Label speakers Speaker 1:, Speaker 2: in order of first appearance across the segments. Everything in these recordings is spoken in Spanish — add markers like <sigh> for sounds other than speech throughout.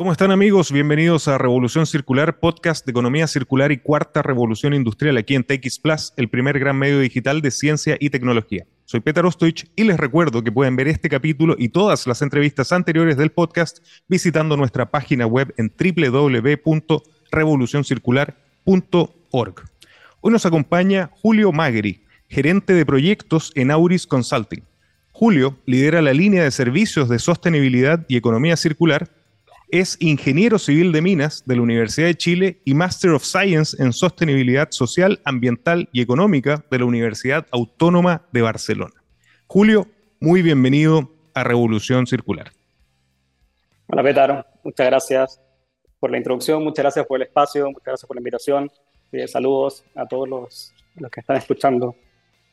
Speaker 1: ¿Cómo están amigos? Bienvenidos a Revolución Circular, podcast de economía circular y cuarta revolución industrial aquí en TX Plus, el primer gran medio digital de ciencia y tecnología. Soy Peter Ostoich y les recuerdo que pueden ver este capítulo y todas las entrevistas anteriores del podcast visitando nuestra página web en www.revolucioncircular.org. Hoy nos acompaña Julio Magri, gerente de proyectos en Auris Consulting. Julio lidera la línea de servicios de sostenibilidad y economía circular es ingeniero civil de minas de la Universidad de Chile y Master of Science en Sostenibilidad Social, Ambiental y Económica de la Universidad Autónoma de Barcelona. Julio, muy bienvenido a Revolución Circular.
Speaker 2: Hola, Petaro. Muchas gracias por la introducción, muchas gracias por el espacio, muchas gracias por la invitación. Y saludos a todos los, los que están escuchando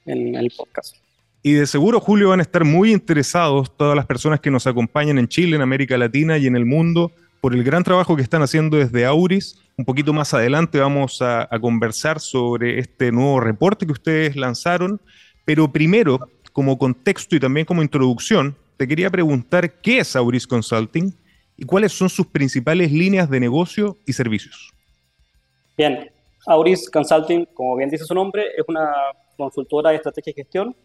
Speaker 2: en el podcast.
Speaker 1: Y de seguro, Julio, van a estar muy interesados todas las personas que nos acompañan en Chile, en América Latina y en el mundo por el gran trabajo que están haciendo desde Auris. Un poquito más adelante vamos a, conversar sobre este nuevo reporte que ustedes lanzaron. Pero primero, como contexto y también como introducción, te quería preguntar qué es Auris Consulting y cuáles son sus principales líneas de negocio y servicios.
Speaker 2: Bien, Auris Consulting, como bien dice su nombre, es una consultora de estrategia y gestión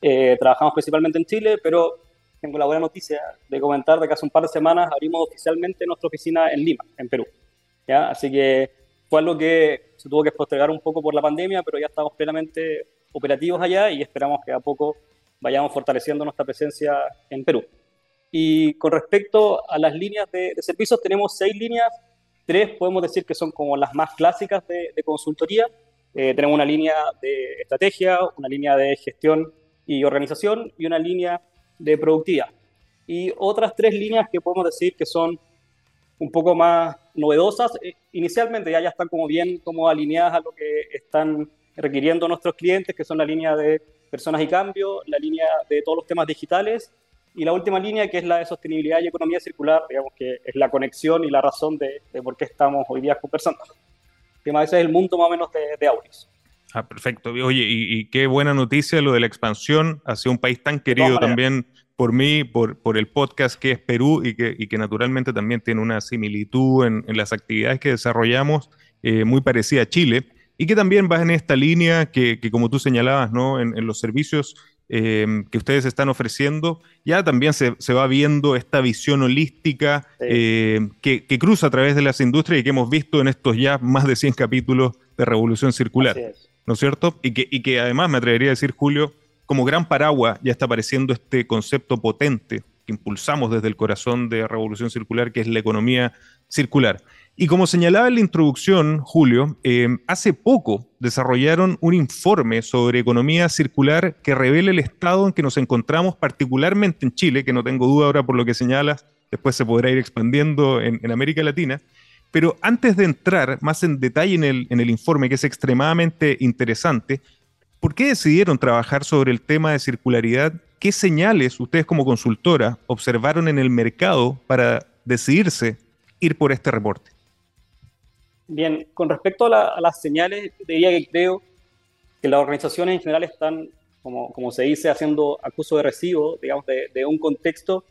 Speaker 2: eh, trabajamos principalmente en Chile, pero tengo la buena noticia de comentar de que hace un par de semanas abrimos oficialmente nuestra oficina en Lima, en Perú. ¿ya? Así que fue algo que se tuvo que postergar un poco por la pandemia, pero ya estamos plenamente operativos allá y esperamos que a poco vayamos fortaleciendo nuestra presencia en Perú. Y con respecto a las líneas de, servicios, tenemos seis líneas, tres podemos decir que son como las más clásicas de, consultoría. Eh, tenemos una línea de estrategia, una línea de gestión y organización y una línea de productividad. Y otras tres líneas que podemos decir que son un poco más novedosas, eh, inicialmente ya, ya están como bien como alineadas a lo que están requiriendo nuestros clientes, que son la línea de personas y cambio, la línea de todos los temas digitales y la última línea que es la de sostenibilidad y economía circular, digamos que es la conexión y la razón de, por qué estamos hoy día conversando. Que más ese es el mundo más o menos de, de Auris.
Speaker 1: Ah, perfecto. Oye, y, qué buena noticia lo de la expansión hacia un país tan querido también por mí, por, por el podcast que es Perú y que, y que naturalmente también tiene una similitud en, en las actividades que desarrollamos eh, muy parecida a Chile y que también va en esta línea que, que como tú señalabas, ¿no? en, en los servicios em, que ustedes están ofreciendo, ya también se, se va viendo esta visión holística eh, que, que, cruza a través de las industrias y que hemos visto en estos ya más de 100 capítulos de Revolución Circular. ¿No es cierto? Y que, y que además me atrevería a decir, Julio, como gran paraguas ya está apareciendo este concepto potente que impulsamos desde el corazón de Revolución Circular, que es la economía circular. Y como señalaba en la introducción, Julio, eh, hace poco desarrollaron un informe sobre economía circular que revela el estado en que nos encontramos, particularmente en Chile, que no tengo duda ahora por lo que señalas, después se podrá ir expandiendo en, en América Latina, pero antes de entrar más en detalle en el, en el informe, que es extremadamente interesante, ¿por qué decidieron trabajar sobre el tema de circularidad? ¿Qué señales ustedes como consultora observaron en el mercado para decidirse ir por este reporte?
Speaker 2: Bien, con respecto a, las señales, diría que creo que las organizaciones en general están, como, como se dice, haciendo acuso de recibo, digamos, de, de un contexto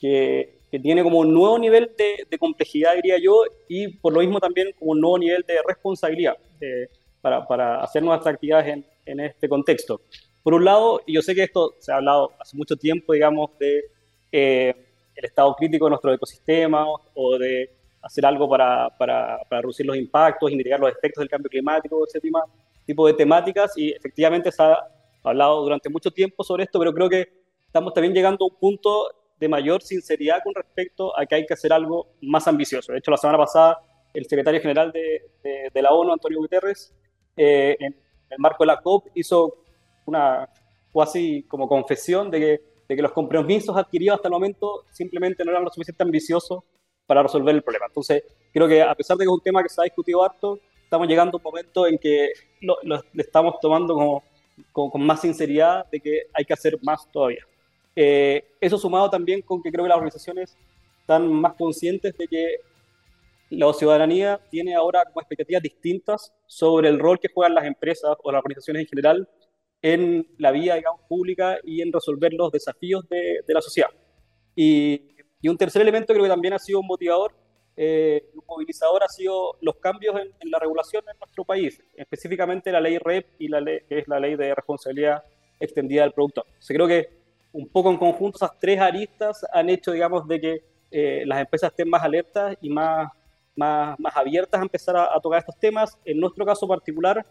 Speaker 2: que que tiene como un nuevo nivel de, complejidad, diría yo, y por lo mismo también como un nuevo nivel de responsabilidad eh, para, para, hacer nuestras actividades en, en, este contexto. Por un lado, y yo sé que esto se ha hablado hace mucho tiempo, digamos, de eh, el estado crítico de nuestro ecosistema o de hacer algo para, para, para, reducir los impactos y mitigar los efectos del cambio climático, ese tipo, tipo de temáticas, y efectivamente se ha hablado durante mucho tiempo sobre esto, pero creo que estamos también llegando a un punto de mayor sinceridad con respecto a que hay que hacer algo más ambicioso. De hecho, la semana pasada, el secretario general de, de, la ONU, Antonio Guterres, eh, en el marco de la COP, hizo una casi como confesión de que, de que los compromisos adquiridos hasta el momento simplemente no eran lo suficientemente ambiciosos para resolver el problema. Entonces, creo que a pesar de que es un tema que se ha discutido harto, estamos llegando a un momento en que lo, lo estamos tomando como, con más sinceridad de que hay que hacer más todavía. Eh, eso sumado también con que creo que las organizaciones están más conscientes de que la ciudadanía tiene ahora como expectativas distintas sobre el rol que juegan las empresas o las organizaciones en general en la vida digamos, pública y en resolver los desafíos de, de la sociedad. Y, y, un tercer elemento creo que también ha sido un motivador eh, movilizador ha sido los cambios en, la regulación en nuestro país, específicamente la ley REP y la ley, que es la ley de responsabilidad extendida del productor. Se creo que un poco en conjunto esas tres aristas han hecho, digamos, de que eh, las empresas estén más alertas y más, más, más abiertas a empezar a, tocar estos temas. En nuestro caso particular,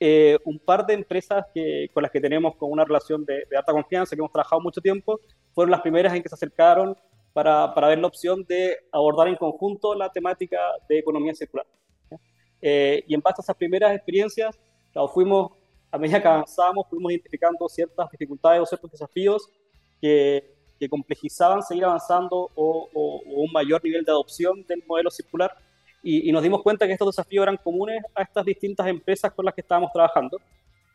Speaker 2: eh, un par de empresas que, con las que tenemos con una relación de, de, alta confianza, que hemos trabajado mucho tiempo, fueron las primeras en que se acercaron para, para ver la opción de abordar en conjunto la temática de economía circular. Eh, y en base a esas primeras experiencias, fuimos, a medida que avanzábamos, fuimos identificando ciertas dificultades o ciertos desafíos que, que complejizaban seguir avanzando o, o, un mayor nivel de adopción del modelo circular. Y, y, nos dimos cuenta que estos desafíos eran comunes a estas distintas empresas con las que estábamos trabajando.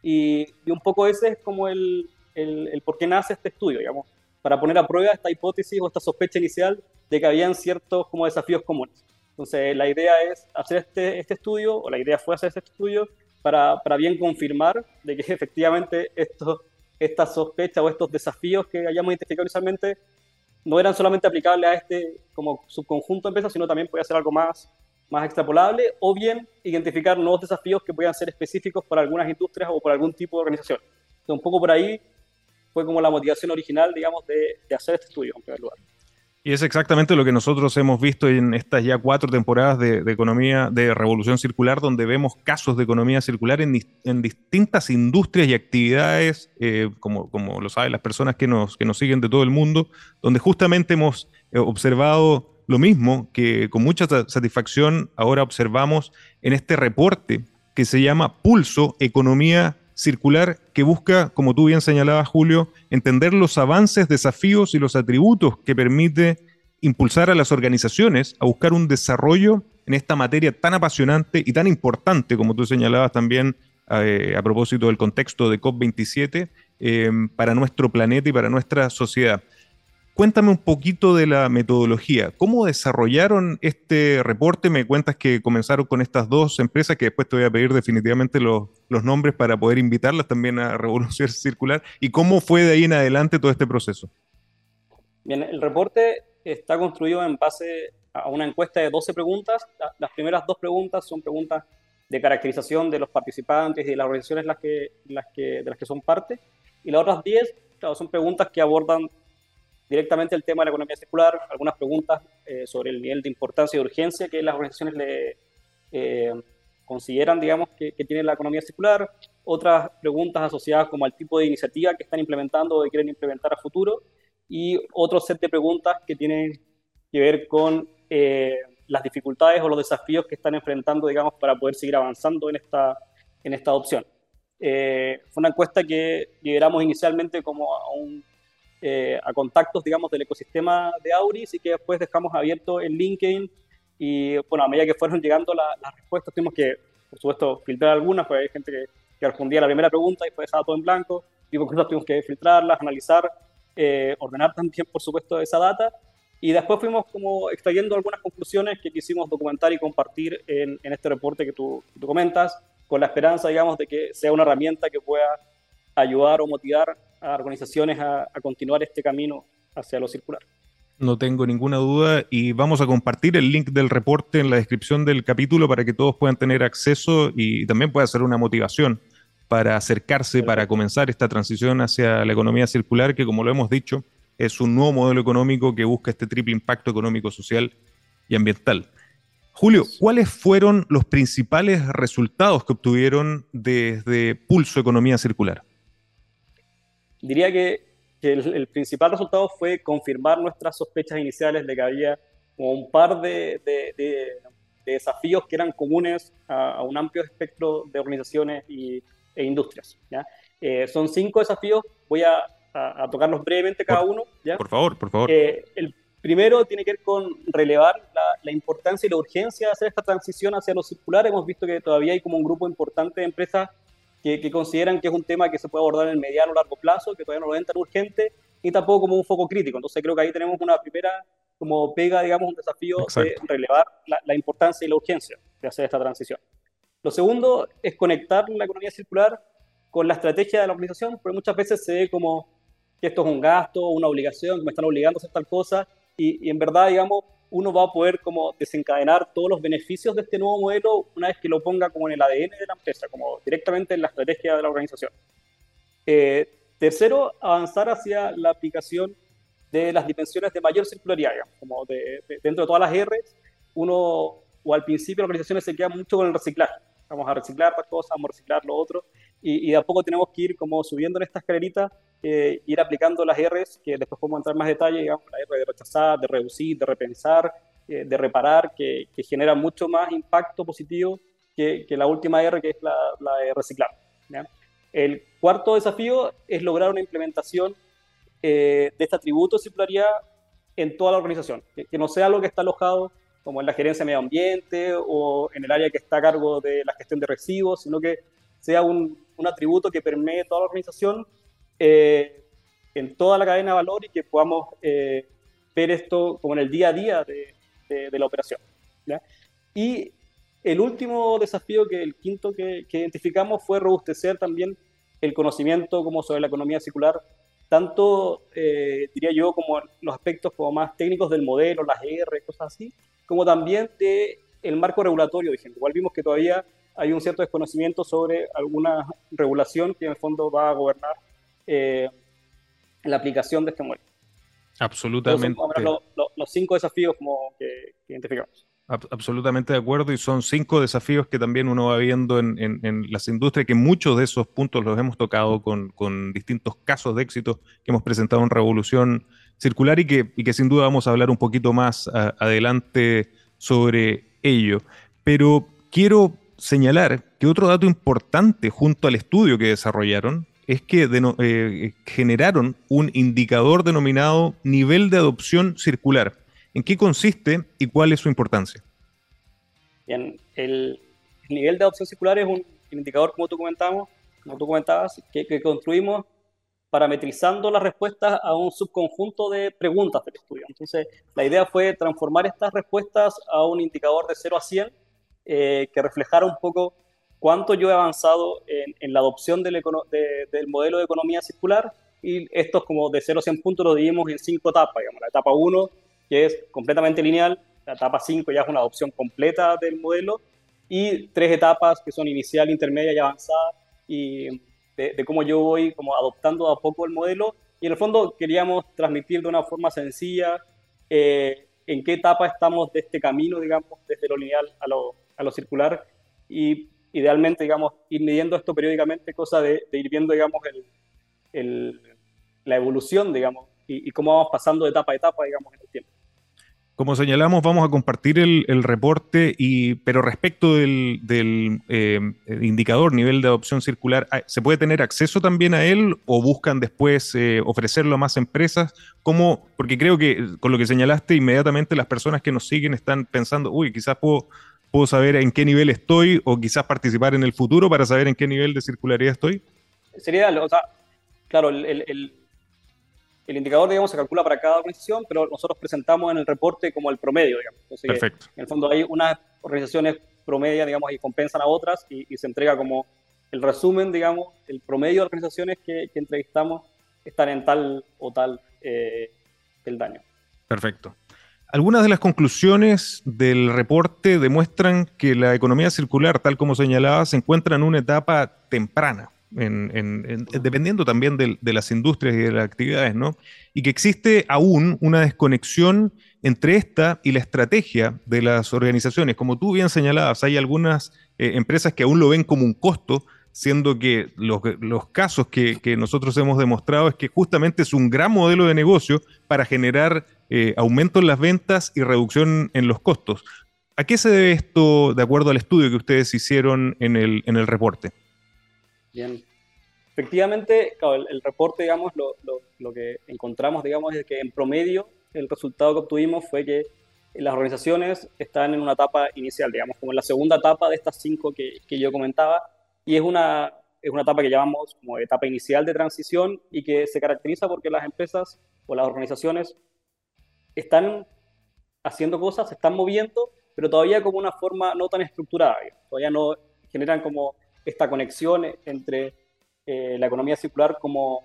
Speaker 2: Y, y un poco ese es como el, el, el por qué nace este estudio, digamos para poner a prueba esta hipótesis o esta sospecha inicial de que habían ciertos como desafíos comunes. Entonces, la idea es hacer este, este estudio, o la idea fue hacer este estudio, para, para bien confirmar de que <laughs> efectivamente estos, estas sospechas o estos desafíos que hayamos identificado inicialmente no eran solamente aplicables a este como subconjunto de empresas, sino también podía ser algo más, más extrapolable, o bien identificar nuevos desafíos que puedan ser específicos para algunas industrias o por algún tipo de organización. Entonces, un poco por ahí fue como la motivación original, digamos, de, hacer este estudio en primer lugar.
Speaker 1: Y es exactamente lo que nosotros hemos visto en estas ya cuatro temporadas de, economía, de revolución circular, donde vemos casos de economía circular en, distintas industrias y actividades, eh, como, como lo saben las personas que nos, que nos siguen de todo el mundo, donde justamente hemos eh, observado lo mismo que con mucha satisfacción ahora observamos en este reporte que se llama Pulso Economía circular que busca, como tú bien señalabas, Julio, entender los avances, desafíos y los atributos que permite impulsar a las organizaciones a buscar un desarrollo en esta materia tan apasionante y tan importante, como tú señalabas también eh, a propósito del contexto de COP27, eh, para nuestro planeta y para nuestra sociedad. Cuéntame un poquito de la metodología. ¿Cómo desarrollaron este reporte? Me cuentas que comenzaron con estas dos empresas, que después te voy a pedir definitivamente los, nombres para poder invitarlas también a <laughs> Revolución Circular. ¿Y cómo fue de ahí en adelante todo este proceso?
Speaker 2: Bien, el reporte está construido en base a una encuesta de 12 preguntas. Las primeras dos preguntas son preguntas de caracterización de los participantes y de las organizaciones de las que son parte. Y las otras 10 son preguntas que abordan directamente el tema de la economía circular, algunas preguntas eh, sobre el nivel de importancia y urgencia que las organizaciones le eh, consideran, digamos, que, tiene la economía circular, otras preguntas asociadas como al tipo de iniciativa que están implementando o que quieren implementar a futuro, y otro set de preguntas que tienen que ver con eh, las dificultades o los desafíos que están enfrentando, digamos, para poder seguir avanzando en esta, en esta adopción. fue una encuesta que lideramos inicialmente como a un eh, a contactos, digamos, del ecosistema de Auris y que después dejamos abierto en LinkedIn. Y bueno, a medida que fueron llegando las respuestas, tuvimos que, por supuesto, filtrar algunas, porque hay gente que, que respondía a la primera pregunta y después dejaba todo en blanco. Y por cosas tuvimos que filtrarlas, analizar, eh, ordenar también, por supuesto, esa data. Y después fuimos como extrayendo algunas conclusiones que quisimos documentar y compartir en, en este reporte que tú, que tú comentas, con la esperanza, digamos, de que sea una herramienta que pueda ayudar o motivar a organizaciones a, continuar este camino hacia lo circular.
Speaker 1: No tengo ninguna duda y vamos a compartir el link del reporte en la descripción del capítulo para que todos puedan tener acceso y también pueda ser una motivación para acercarse, para comenzar esta transición hacia la economía circular, que como lo hemos dicho, es un nuevo modelo económico que busca este triple impacto económico, social y ambiental. Julio, ¿cuáles fueron los principales resultados que obtuvieron desde Pulso Economía Circular?
Speaker 2: Diría que, el, principal resultado fue confirmar nuestras sospechas iniciales de que había un par de, desafíos que eran comunes a, un amplio espectro de organizaciones y, e industrias. Eh, son cinco desafíos, voy a, tocarlos brevemente cada uno. ¿ya?
Speaker 1: Por favor, por favor.
Speaker 2: Eh, el primero tiene que ver con relevar la, la, importancia y la urgencia de hacer esta transición hacia lo circular. Hemos visto que todavía hay como un grupo importante de empresas que, consideran que es un tema que se puede abordar en el mediano o largo plazo, que todavía no lo ven tan urgente, y tampoco como un foco crítico. Entonces creo que ahí tenemos una primera como pega, digamos, un desafío de relevar la, importancia y la urgencia de hacer esta transición. Lo segundo es conectar la economía circular con la estrategia de la organización, porque muchas veces se ve como que esto es un gasto, una obligación, que me están obligando a hacer tal cosa, y, y en verdad, digamos, uno va a poder como desencadenar todos los beneficios de este nuevo modelo una vez que lo ponga como en el ADN de la empresa, como directamente en la estrategia de la organización. Eh, tercero, avanzar hacia la aplicación de las dimensiones de mayor circularidad, como dentro de todas las R's, uno, o al principio las organizaciones se quedan mucho con el reciclaje. Vamos a reciclar las cosas, vamos a reciclar lo otro, y, de a poco tenemos que ir como subiendo en esta escalerita, eh, ir aplicando las R's, que después podemos entrar más detalle, digamos, la R de rechazar, de reducir, de repensar, eh, de reparar, que, que, genera mucho más impacto positivo que, que, la última R, que es la, la de reciclar. El cuarto desafío es lograr una implementación eh, de este atributo de circularidad en toda la organización, que, que no sea algo que está alojado como en la gerencia de medio ambiente o en el área que está a cargo de la gestión de residuos, sino que sea un, un atributo que permee toda la organización eh, en toda la cadena de valor y que podamos eh, ver esto como en el día a día de, de, la operación. Y el último desafío, que el quinto que, que, identificamos, fue robustecer también el conocimiento como sobre la economía circular, tanto, eh, diría yo, como los aspectos como más técnicos del modelo, las R, cosas así, como también de el marco regulatorio. Igual vimos que todavía hay un cierto desconocimiento sobre alguna regulación que en el fondo va a gobernar eh, la aplicación de este modelo.
Speaker 1: Absolutamente.
Speaker 2: los cinco desafíos como que, identificamos.
Speaker 1: Absolutamente de acuerdo y son cinco desafíos que también uno va viendo en, las industrias, que muchos de esos puntos los hemos tocado con, distintos casos de éxito que hemos presentado en Revolución Circular y que, y que sin duda vamos a hablar un poquito más adelante sobre ello. Pero quiero señalar que otro dato importante junto al estudio que desarrollaron es que eh, generaron un indicador denominado nivel de adopción circular. ¿En qué consiste y cuál es su importancia?
Speaker 2: Bien, el, nivel de adopción circular es un indicador, como tú, comentamos, como tú comentabas, que, que construimos parametrizando las respuestas a un subconjunto de preguntas del estudio. Entonces, la idea fue transformar estas respuestas a un indicador de 0 a 100 eh, que reflejara un poco cuánto yo he avanzado en, la adopción del, del, modelo de economía circular. Y estos como de 0 a 100 puntos lo dividimos en cinco etapas, digamos, la etapa 1 que es completamente lineal, la etapa 5 ya es una adopción completa del modelo. Y tres etapas que son inicial, intermedia y avanzada y de, cómo yo voy como adoptando a poco el modelo. Y en el fondo queríamos transmitir de una forma sencilla eh, en qué etapa estamos de este camino, digamos, desde lo lineal a lo, a lo circular y idealmente, digamos, ir midiendo esto periódicamente, cosa de, ir viendo, digamos, el, la evolución, digamos, y, cómo vamos pasando de etapa a etapa, digamos, en el tiempo.
Speaker 1: Como señalamos, vamos a compartir el, reporte, y, pero respecto del, eh, indicador nivel de adopción circular, ¿se puede tener acceso también a él o buscan después eh, ofrecerlo a más empresas? ¿Cómo? Porque creo que con lo que señalaste, inmediatamente las personas que nos siguen están pensando, uy, quizás puedo puedo saber en qué nivel estoy o quizás participar en el futuro para saber en qué nivel de circularidad estoy?
Speaker 2: Sería, o sea, claro, el, el, el, indicador, digamos, se calcula para cada organización, pero nosotros presentamos en el reporte como el promedio, digamos.
Speaker 1: Perfecto.
Speaker 2: En el fondo hay unas organizaciones promedia, digamos, y compensan a otras y, se entrega como el resumen, digamos, el promedio de organizaciones que, entrevistamos están en tal o tal eh, el daño.
Speaker 1: Perfecto. Algunas de las conclusiones del reporte demuestran que la economía circular, tal como señalaba, se encuentra en una etapa temprana, dependiendo también de, las industrias y de las actividades, ¿no? Y que existe aún una desconexión entre esta y la estrategia de las organizaciones. Como tú bien señalabas, hay algunas eh, empresas que aún lo ven como un costo, siendo que los, casos que, que, nosotros hemos demostrado es que justamente es un gran modelo de negocio para generar eh, aumento en las ventas y reducción en los costos. ¿A qué se debe esto de acuerdo al estudio que ustedes hicieron en el, en el reporte?
Speaker 2: Bien. Efectivamente, el, reporte, digamos, lo, lo, que encontramos, digamos, es que en promedio el resultado que obtuvimos fue que las organizaciones están en una etapa inicial, digamos, como en la segunda etapa de estas cinco que, que yo comentaba, y es una, es una etapa que llamamos como etapa inicial de transición y que se caracteriza porque las empresas o las organizaciones están haciendo cosas, se están moviendo, pero todavía como una forma no tan estructurada. Todavía no generan como esta conexión entre eh, la economía circular como,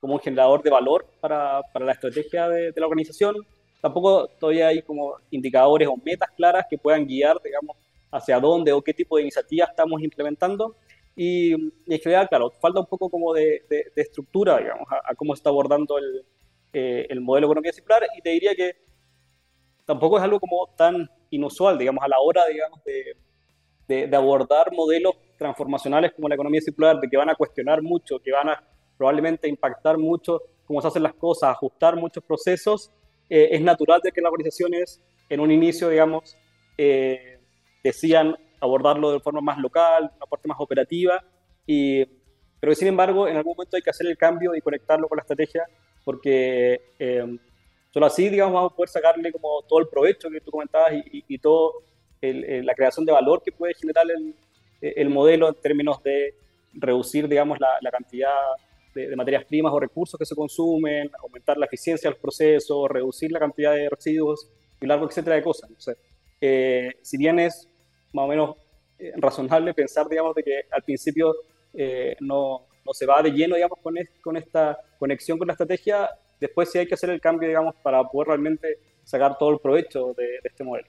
Speaker 2: como un generador de valor para, para la estrategia de, la organización tampoco todavía hay como indicadores o metas claras que puedan guiar, digamos, hacia dónde o qué tipo de iniciativas estamos implementando. Y, en general, claro, falta un poco como de, estructura, digamos, a, cómo se está abordando el, eh, el modelo de economía circular. Y te diría que tampoco es algo como tan inusual, digamos, a la hora, digamos, de, de, abordar modelos transformacionales como la economía circular, de que van a cuestionar mucho, que van a probablemente impactar mucho cómo se hacen las cosas, ajustar muchos procesos, eh, es natural de que las organizaciones en un inicio, digamos, eh, decían abordarlo de forma más local, una parte más operativa, y, pero sin embargo en algún momento hay que hacer el cambio y conectarlo con la estrategia, porque eh, solo así, digamos, vamos a poder sacarle como todo el provecho que tú comentabas y, y, todo la creación de valor que puede generar el, el modelo en términos de reducir, digamos, la, la cantidad de, materias primas o recursos que se consumen, aumentar la eficiencia del proceso, reducir la cantidad de residuos y largo etcétera de cosas. Eh, si bien es más o menos eh, razonable pensar, digamos, de que al principio eh, no, no, se va de lleno, digamos, con, con esta conexión con la estrategia, después sí hay que hacer el cambio, digamos, para poder realmente sacar todo el provecho de, este modelo.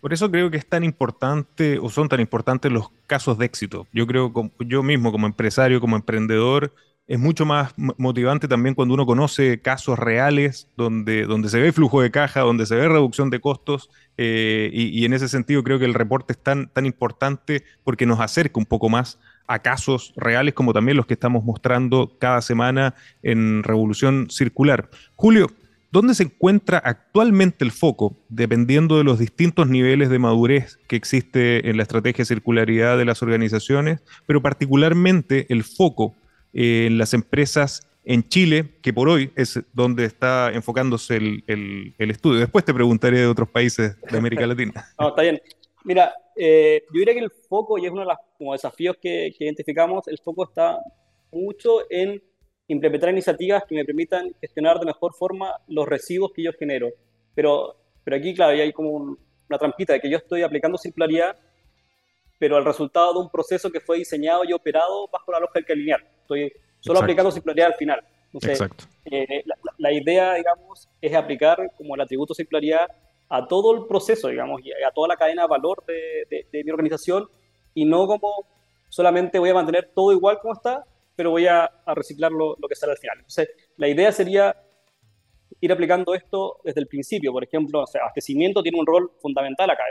Speaker 1: Por eso creo que es tan importante o son tan importantes los casos de éxito. Yo creo, yo mismo como empresario, como emprendedor, es mucho más motivante también cuando uno conoce casos reales donde, donde se ve flujo de caja, donde se ve reducción de costos eh, y, en ese sentido creo que el reporte es tan, tan importante porque nos acerca un poco más a casos reales como también los que estamos mostrando cada semana en Revolución Circular. Julio, ¿dónde se encuentra actualmente el foco, dependiendo de los distintos niveles de madurez que existe en la estrategia de circularidad de las organizaciones, pero particularmente el foco en las empresas en Chile, que por hoy es donde está enfocándose el, el, estudio. Después te preguntaré de otros países de América <laughs> Latina.
Speaker 2: no, está bien. Mira, eh, yo diría que el foco, y es uno de los como desafíos que, que, identificamos, el foco está mucho en implementar iniciativas que me permitan gestionar de mejor forma los residuos que yo genero. Pero, pero aquí, claro, hay como una trampita de que yo estoy aplicando circularidad, pero el resultado de un proceso que fue diseñado y operado bajo la lógica lineal. Estoy solo aplicando circularidad al final. Exacto. Eh, la, idea, digamos, es aplicar como el atributo circularidad a todo el proceso, digamos, y a toda la cadena de valor de, mi organización y no como solamente voy a mantener todo igual como está, pero voy a, reciclar lo, que sale al final. Entonces, la idea sería ir aplicando esto desde el principio. Por ejemplo, o abastecimiento tiene un rol fundamental acá.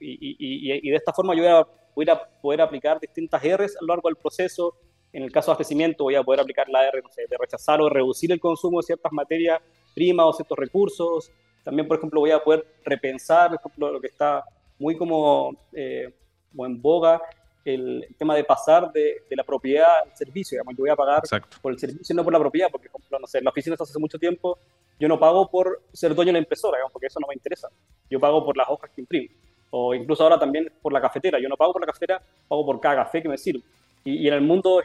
Speaker 2: Y, y, y, de esta forma yo voy a poder aplicar distintas R's a lo largo del proceso, en el caso de abastecimiento voy a poder aplicar la R de rechazar o reducir el consumo de ciertas materias primas o ciertos recursos. También, por ejemplo, voy a poder repensar, por ejemplo, lo que está muy como, eh, en boga, el, tema de pasar de, la propiedad al servicio. Digamos, yo voy a pagar por el servicio y no por la propiedad, porque, por ejemplo, no sé, en la oficina hace mucho tiempo, yo no pago por ser dueño de la impresora, digamos, porque eso no me interesa. Yo pago por las hojas que imprimo. O incluso ahora también por la cafetera. Yo no pago por la cafetera, pago por cada café que me sirve. Y, en el mundo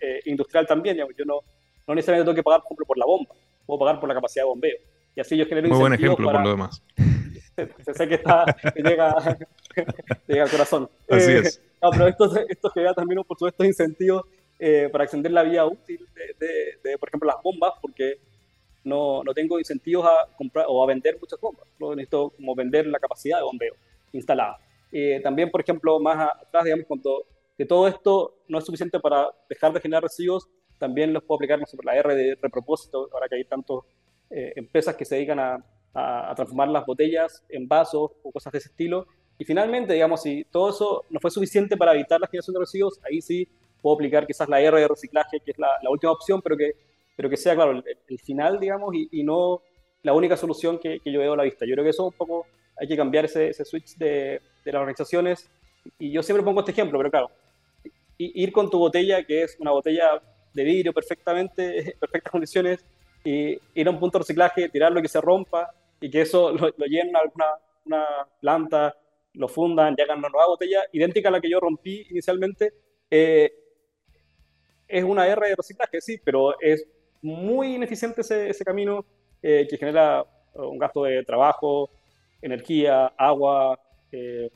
Speaker 2: eh, industrial también, yo no, no necesariamente tengo que pagar, por ejemplo, por la bomba, puedo pagar por la capacidad de bombeo. Y así yo genero
Speaker 1: Muy buen ejemplo por lo demás. <laughs>
Speaker 2: sé que, está, llega, <laughs> llega, al corazón.
Speaker 1: Así eh, es.
Speaker 2: No, pero esto, esto genera también, por supuesto, incentivos eh, para extender la vía útil de, de, por ejemplo, las bombas, porque no, no, tengo incentivos a comprar o a vender muchas bombas. No necesito como vender la capacidad de bombeo instalada. también, por ejemplo, más atrás, digamos, cuando que todo esto no es suficiente para dejar de generar residuos, también los puedo aplicar sobre la R de repropósito, ahora que hay tantas eh, empresas que se dedican a, transformar las botellas en vasos o cosas de ese estilo. Y finalmente, digamos, si todo eso no fue suficiente para evitar la generación de residuos, ahí sí puedo aplicar quizás la R de reciclaje, que es la, última opción, pero que, pero que sea, claro, el, final, digamos, y, no la única solución que, yo veo a la vista. Yo creo que eso un poco hay que cambiar ese, switch de, de las organizaciones. Y yo siempre pongo este ejemplo, pero claro, ir con tu botella, que es una botella de vidrio perfectamente, en <laughs> perfectas condiciones, y ir a un punto de reciclaje, tirarlo y que se rompa, y que eso lo, llenen a alguna una planta, lo fundan, y hagan una nueva botella, idéntica a la que yo rompí inicialmente, eh, es una R de reciclaje, sí, pero es muy ineficiente ese, ese camino eh, que genera un gasto de trabajo, energía, agua, eh,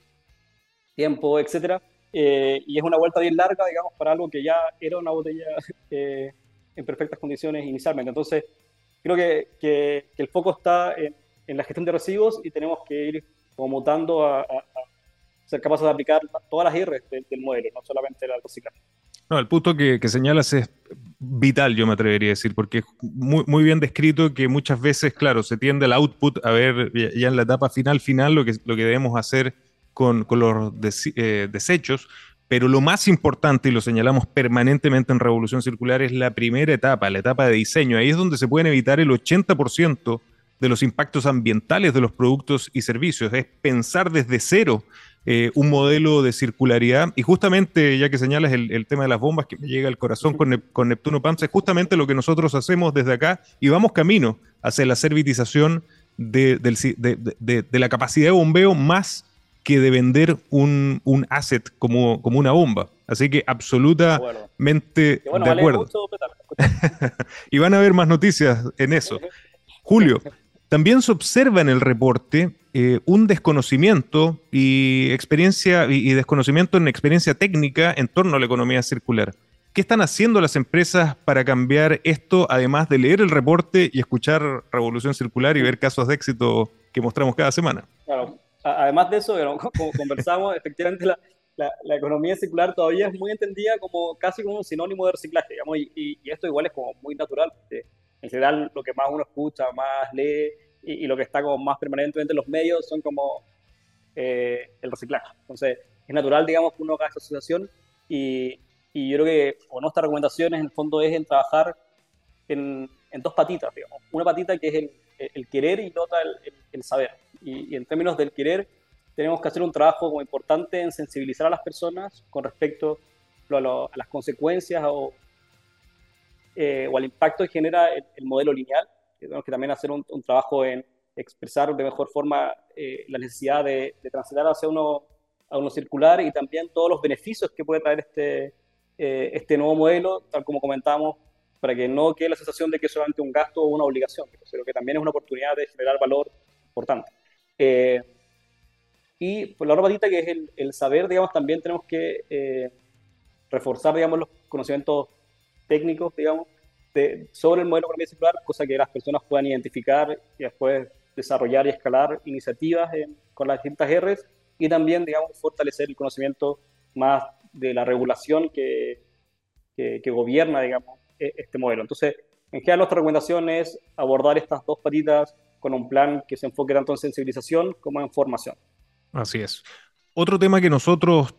Speaker 2: tiempo, etcétera. Eh, y es una vuelta bien larga, digamos, para algo que ya era una botella <laughs> en perfectas condiciones inicialmente. Entonces, creo que, que, el foco está en, en la gestión de residuos y tenemos que ir como mutando a, ser capaces de aplicar todas las R del, modelo, no solamente el reciclaje.
Speaker 1: No, el punto que, señalas es vital, yo me atrevería a decir, porque es muy, muy, bien descrito que muchas veces, claro, se tiende al output a ver ya en la etapa final, final, lo que, lo que debemos hacer con, con los eh, desechos, pero lo más importante, y lo señalamos permanentemente en Revolución Circular, es la primera etapa, la etapa de diseño. Ahí es donde se pueden evitar el 80% de los impactos ambientales de los productos y servicios. Es pensar desde cero eh, un modelo de circularidad. Y justamente, ya que señalas el, tema de las bombas que me llega al corazón con, Neptuno Pumps, es justamente lo que nosotros hacemos desde acá y vamos camino hacia la servitización de, de la capacidad de bombeo más que de vender un, un asset como, como, una bomba. Así que absolutamente de acuerdo. <laughs> y van a haber más noticias en eso. Julio, también se observa en el reporte eh, un desconocimiento y experiencia y, desconocimiento en experiencia técnica en torno a la economía circular. ¿Qué están haciendo las empresas para cambiar esto, además de leer el reporte y escuchar Revolución Circular y ver casos de éxito que mostramos cada semana?
Speaker 2: Claro, además de eso, <laughs> como conversamos, efectivamente la, la, economía circular todavía es muy entendida como casi como un sinónimo de reciclaje, digamos, y, esto igual es como muy natural. En general, lo que más uno escucha, más lee y, lo que está como más permanentemente en los medios son como eh, el reciclaje. Entonces, es natural, digamos, que uno haga esta asociación y, y yo creo que, o nuestras recomendaciones en el fondo es en trabajar en, en dos patitas, digamos. Una patita que es el, el querer y otra el, el saber y, en términos del querer, tenemos que hacer un trabajo muy importante en sensibilizar a las personas con respecto a, las consecuencias o, eh, o, al impacto que genera el, modelo lineal. Tenemos que también hacer un, trabajo en expresar de mejor forma eh, la necesidad de, de, transitar hacia uno, a uno circular y también todos los beneficios que puede traer este, eh, este nuevo modelo, tal como comentamos, para que no quede la sensación de que es solamente un gasto o una obligación, sino que también es una oportunidad de generar valor importante. Eh, y por la otra patita, que es el, saber, digamos, también tenemos que eh, reforzar, digamos, los conocimientos técnicos, digamos, sobre el modelo de economía circular, cosa que las personas puedan identificar y después desarrollar y escalar iniciativas con las distintas R's y también, digamos, fortalecer el conocimiento más de la regulación que, que, gobierna, digamos, este modelo. Entonces, en general, nuestra recomendación es abordar estas dos patitas con un plan que se enfoque tanto en sensibilización como en formación.
Speaker 1: Así es. Otro tema que nosotros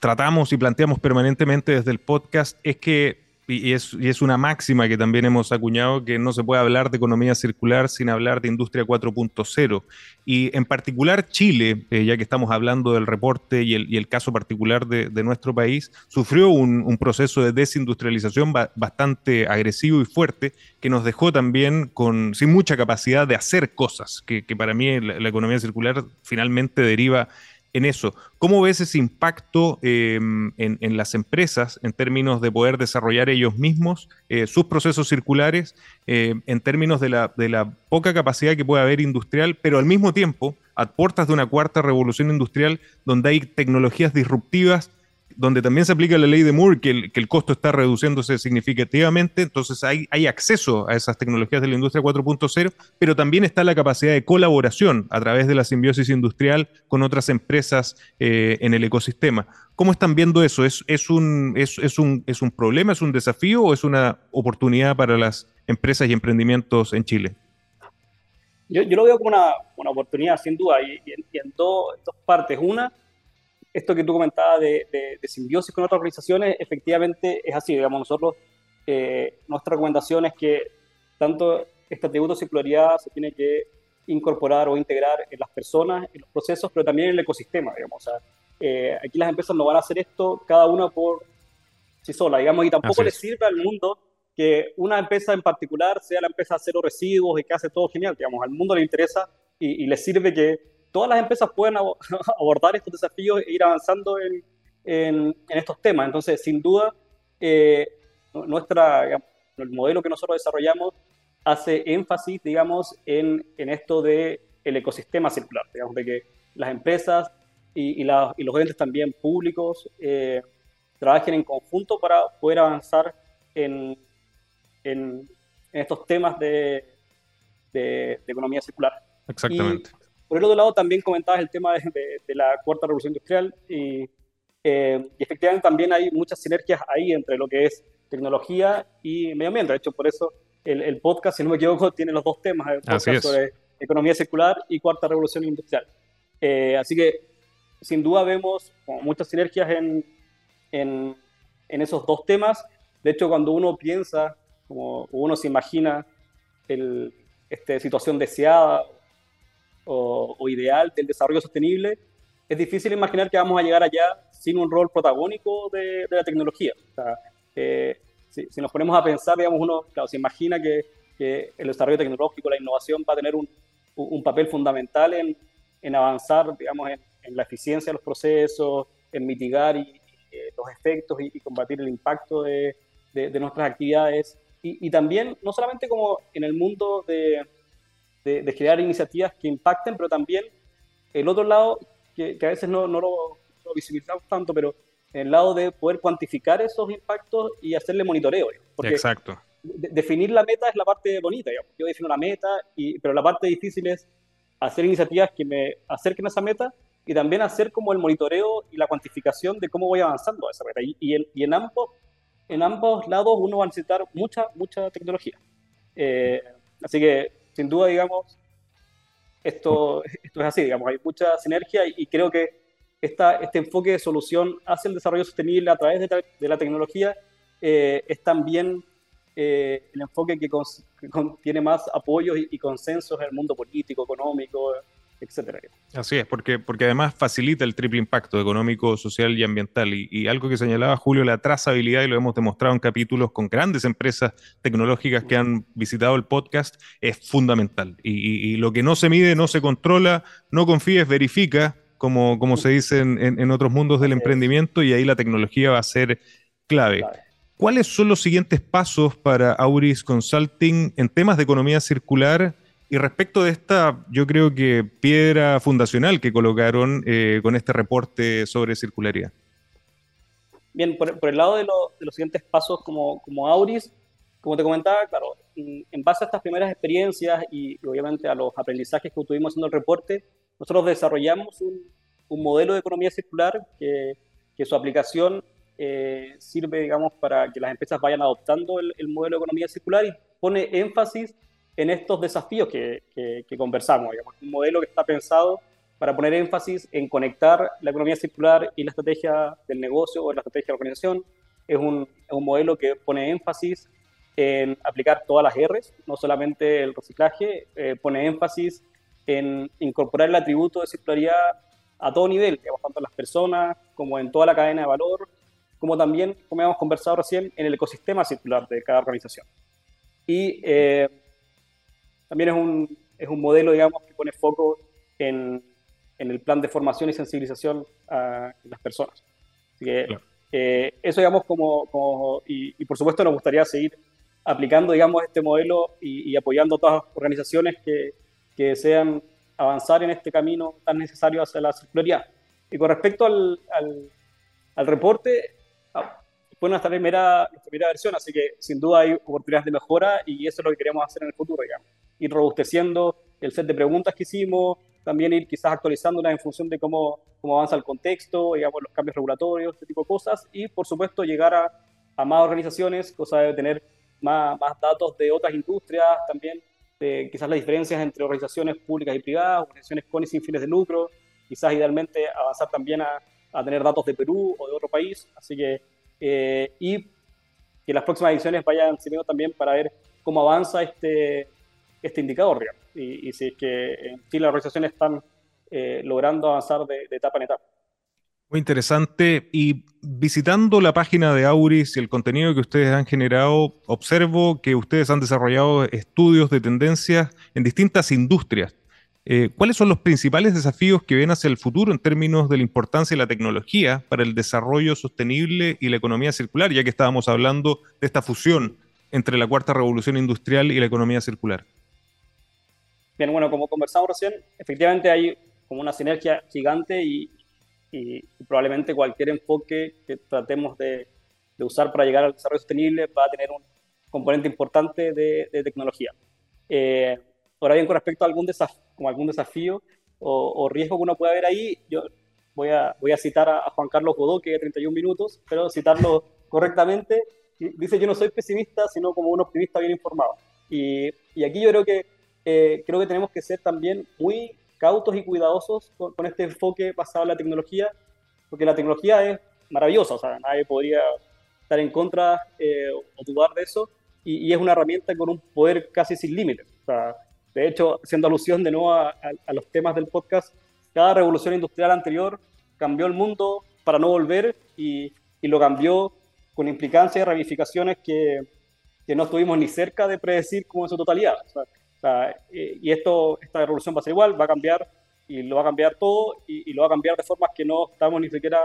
Speaker 1: tratamos y planteamos permanentemente desde el podcast es que y es, una máxima que también hemos acuñado, que no se puede hablar de economía circular sin hablar de industria 4.0. Y en particular Chile, eh, ya que estamos hablando del reporte y el, caso particular de, nuestro país, sufrió un, proceso de desindustrialización bastante agresivo y fuerte, que nos dejó también con, sin mucha capacidad de hacer cosas, que, para mí la economía circular finalmente deriva en eso. ¿Cómo ves ese impacto em, en, las empresas en términos de poder desarrollar ellos mismos eh, sus procesos circulares, eh, en términos de la, de la poca capacidad que puede haber industrial, pero al mismo tiempo a puertas de una cuarta revolución industrial donde hay tecnologías disruptivas donde también se aplica la ley de Moore, que el, costo está reduciéndose significativamente, entonces hay, hay, acceso a esas tecnologías de la industria 4.0, pero también está la capacidad de colaboración a través de la simbiosis industrial con otras empresas eh, en el ecosistema. ¿Cómo están viendo eso? ¿Es, es, un, es, es, un, ¿Es un problema, es un desafío o es una oportunidad para las empresas y emprendimientos en Chile?
Speaker 2: Yo, yo lo veo como una, una oportunidad, sin duda, y, en, dos partes. Una, esto que tú comentabas de, simbiosis con otras organizaciones, efectivamente es así. Digamos, nosotros, eh, nuestra recomendación es que tanto este atributo de circularidad se tiene que incorporar o integrar en las personas, en los procesos, pero también en el ecosistema, digamos. O sea, eh, aquí las empresas no van a hacer esto cada una por sí sola, digamos, y tampoco les sirve al mundo que una empresa en particular sea la empresa cero residuos y que hace todo genial, digamos, al mundo le interesa y, y le sirve que todas las empresas pueden <laughs> abordar estos desafíos e ir avanzando en, en, estos temas. Entonces, sin duda, eh, nuestra, el modelo que nosotros desarrollamos hace énfasis, digamos, en, en esto del el ecosistema circular, digamos, de que las empresas y, y, y los entes también públicos eh, trabajen en conjunto para poder avanzar en, en, estos temas de, de, de economía circular.
Speaker 1: Exactamente.
Speaker 2: Por el otro lado, también comentabas el tema de, la cuarta revolución industrial y, eh, y, efectivamente también hay muchas sinergias ahí entre lo que es tecnología y medio ambiente. De hecho, por eso el, podcast, si no me equivoco, tiene los dos temas, el podcast sobre economía circular y cuarta revolución industrial. Eh, así que, sin duda, vemos muchas sinergias en, en, en, esos dos temas. De hecho, cuando uno piensa, como uno se imagina el, este, situación deseada o, ideal del desarrollo sostenible, es difícil imaginar que vamos a llegar allá sin un rol protagónico de, la tecnología. O sea, eh, si, nos ponemos a pensar, digamos, uno claro, se imagina que, el desarrollo tecnológico, la innovación va a tener un, un papel fundamental en, en, avanzar, digamos, en, la eficiencia de los procesos, en mitigar y, eh, los efectos y, combatir el impacto de, de, nuestras actividades. Y, también, no solamente como en el mundo de, de, crear iniciativas que impacten, pero también el otro lado, que, a veces no, no lo, lo visibilizamos tanto, pero el lado de poder cuantificar esos impactos y hacerle monitoreo.
Speaker 1: Porque Exacto.
Speaker 2: definir la meta es la parte bonita. Yo defino la meta, y, pero la parte difícil es hacer iniciativas que me acerquen a esa meta y también hacer como el monitoreo y la cuantificación de cómo voy avanzando a esa meta. Y, y, en, ambos, en ambos lados uno va a necesitar mucha, mucha tecnología. Eh, así que, sin duda, digamos, esto, <laughs> esto es así, digamos, hay mucha sinergia y creo que este enfoque de solución hacia el desarrollo sostenible a través de, la tecnología eh, es también eh, el enfoque que, tiene más apoyos y, consensos en el mundo político, económico, etcétera.
Speaker 1: Así es, porque, porque además facilita el triple impacto económico, social y ambiental. Y, algo que señalaba Julio, la trazabilidad, y lo hemos demostrado en capítulos con grandes empresas tecnológicas que han visitado el podcast, es fundamental. Y, y lo que no se mide, no se controla, no confíes, verifica como, como se dice en, otros mundos del emprendimiento, y ahí la tecnología va a ser clave. ¿Cuáles son los siguientes pasos para Auris Consulting en temas de economía circular? Y respecto de esta, yo creo que piedra fundacional que colocaron eh, con este reporte sobre circularidad.
Speaker 2: Bien, por, el lado de, los siguientes pasos como, como Auris, como te comentaba, claro, en, base a estas primeras experiencias y, obviamente a los aprendizajes que tuvimos haciendo el reporte, nosotros desarrollamos un, modelo de economía circular que, que su aplicación eh, sirve, digamos, para que las empresas vayan adoptando el, modelo de economía circular y pone énfasis en estos desafíos que, que, conversamos. Digamos. Un modelo que está pensado para poner énfasis en conectar la economía circular y la estrategia del negocio o la estrategia de la organización. Es un, es un modelo que pone énfasis en aplicar todas las R's, no solamente el reciclaje, eh, pone énfasis en incorporar el atributo de circularidad a todo nivel, tanto en las personas como en toda la cadena de valor, como también, como hemos conversado recién, en el ecosistema circular de cada organización. Y eh, también es un, es un modelo, digamos, que pone foco en, en el plan de formación y sensibilización a las personas. Así que eh, eso, digamos, como, como y, y, por supuesto nos gustaría seguir aplicando, digamos, este modelo y, y apoyando a todas las organizaciones que, que desean avanzar en este camino tan necesario hacia la circularidad. Y con respecto al, al, reporte, ah, fue nuestra primera, nuestra primera versión, así que sin duda hay oportunidades de mejora y eso es lo que queremos hacer en el futuro, digamos. Ir robusteciendo el set de preguntas que hicimos, también ir quizás actualizándolas en función de cómo, cómo avanza el contexto, digamos, los cambios regulatorios, este tipo de cosas, y por supuesto llegar a, a más organizaciones, cosa de tener más, más datos de otras industrias también, quizás las diferencias entre organizaciones públicas y privadas, organizaciones con y sin fines de lucro, quizás idealmente avanzar también a, a tener datos de Perú o de otro país, así que, eh, y que las próximas ediciones vayan sirviendo también para ver cómo avanza este, este indicador, y, si es que en Chile las organizaciones están eh, logrando avanzar de etapa en etapa.
Speaker 1: Muy interesante. Y visitando la página de Auris y el contenido que ustedes han generado, observo que ustedes han desarrollado estudios de tendencias en distintas industrias. Eh, ¿Cuáles son los principales desafíos que ven hacia el futuro en términos de la importancia de la tecnología para el desarrollo sostenible y la economía circular, ya que estábamos hablando de esta fusión entre la cuarta revolución industrial y la economía circular?
Speaker 2: Bien, bueno, como conversamos recién, efectivamente hay como una sinergia gigante y, y, probablemente cualquier enfoque que tratemos de, usar para llegar al desarrollo sostenible va a tener un componente importante de, tecnología. Eh, Ahora bien, con respecto a algún, como algún desafío o, riesgo que uno pueda ver ahí, yo voy a, voy a citar a, Juan Carlos Godó, que 31 minutos, pero citarlo <laughs> correctamente, dice yo no soy pesimista, sino como un optimista bien informado. Y, y aquí yo creo que, eh, creo que tenemos que ser también muy cautos y cuidadosos con, este enfoque basado en la tecnología, porque la tecnología es maravillosa, o sea, nadie podría estar en contra eh, o dudar de eso, y, es una herramienta con un poder casi sin límites. O sea, de hecho, haciendo alusión de nuevo a, los temas del podcast, cada revolución industrial anterior cambió el mundo para no volver y, y lo cambió con implicancias y ramificaciones que, que, no estuvimos ni cerca de predecir como en su totalidad. O sea, eh, y esto, esta revolución va a ser igual, va a cambiar y lo va a cambiar todo y, lo va a cambiar de formas que no estamos ni siquiera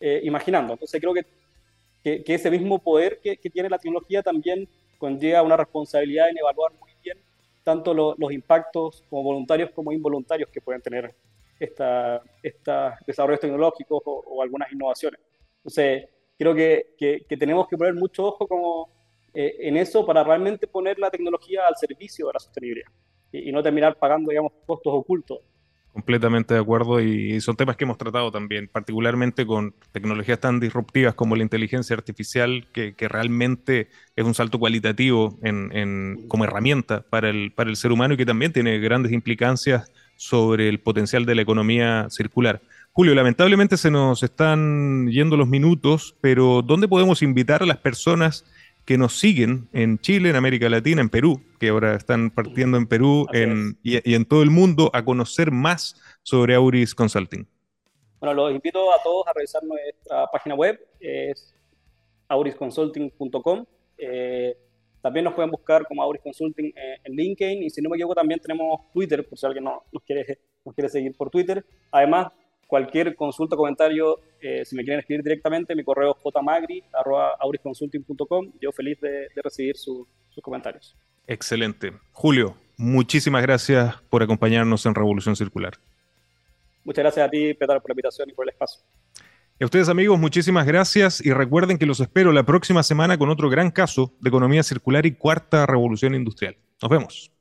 Speaker 2: eh, imaginando. Entonces creo que, que, ese mismo poder que, tiene la tecnología también conlleva una responsabilidad en evaluar muy bien tanto los impactos como voluntarios como involuntarios que pueden tener estos esta desarrollos tecnológicos o, algunas innovaciones. Entonces, creo que, tenemos que poner mucho ojo como, eh, en eso para realmente poner la tecnología al servicio de la sostenibilidad y, y no terminar pagando, digamos, costos ocultos
Speaker 1: Completamente de acuerdo y son temas que hemos tratado también, particularmente con tecnologías tan disruptivas como la inteligencia artificial, que, realmente es un salto cualitativo en, como herramienta para el, para el ser humano y que también tiene grandes implicancias sobre el potencial de la economía circular. Julio, lamentablemente se nos están yendo los minutos, pero ¿dónde podemos invitar a las personas que nos siguen en Chile, en América Latina, en Perú, que ahora están partiendo en Perú y, en todo el mundo a conocer más sobre Auris Consulting.
Speaker 2: Bueno, los invito a todos a revisar nuestra página web, es aurisconsulting.com. Eh, también nos pueden buscar como Auris Consulting en LinkedIn y si no me equivoco también tenemos Twitter, por si alguien nos, quiere, nos quiere seguir por Twitter. Además, cualquier consulta, comentario, eh, si me quieren escribir directamente, mi correo es jmagri.aurisconsulting.com. Yo feliz de, recibir sus comentarios.
Speaker 1: Excelente. Julio, muchísimas gracias por acompañarnos en Revolución Circular.
Speaker 2: Muchas gracias a ti, Pedro, por la invitación y por el espacio.
Speaker 1: Y a ustedes amigos, muchísimas gracias y recuerden que los espero la próxima semana con otro gran caso de economía circular y cuarta revolución industrial. Nos vemos.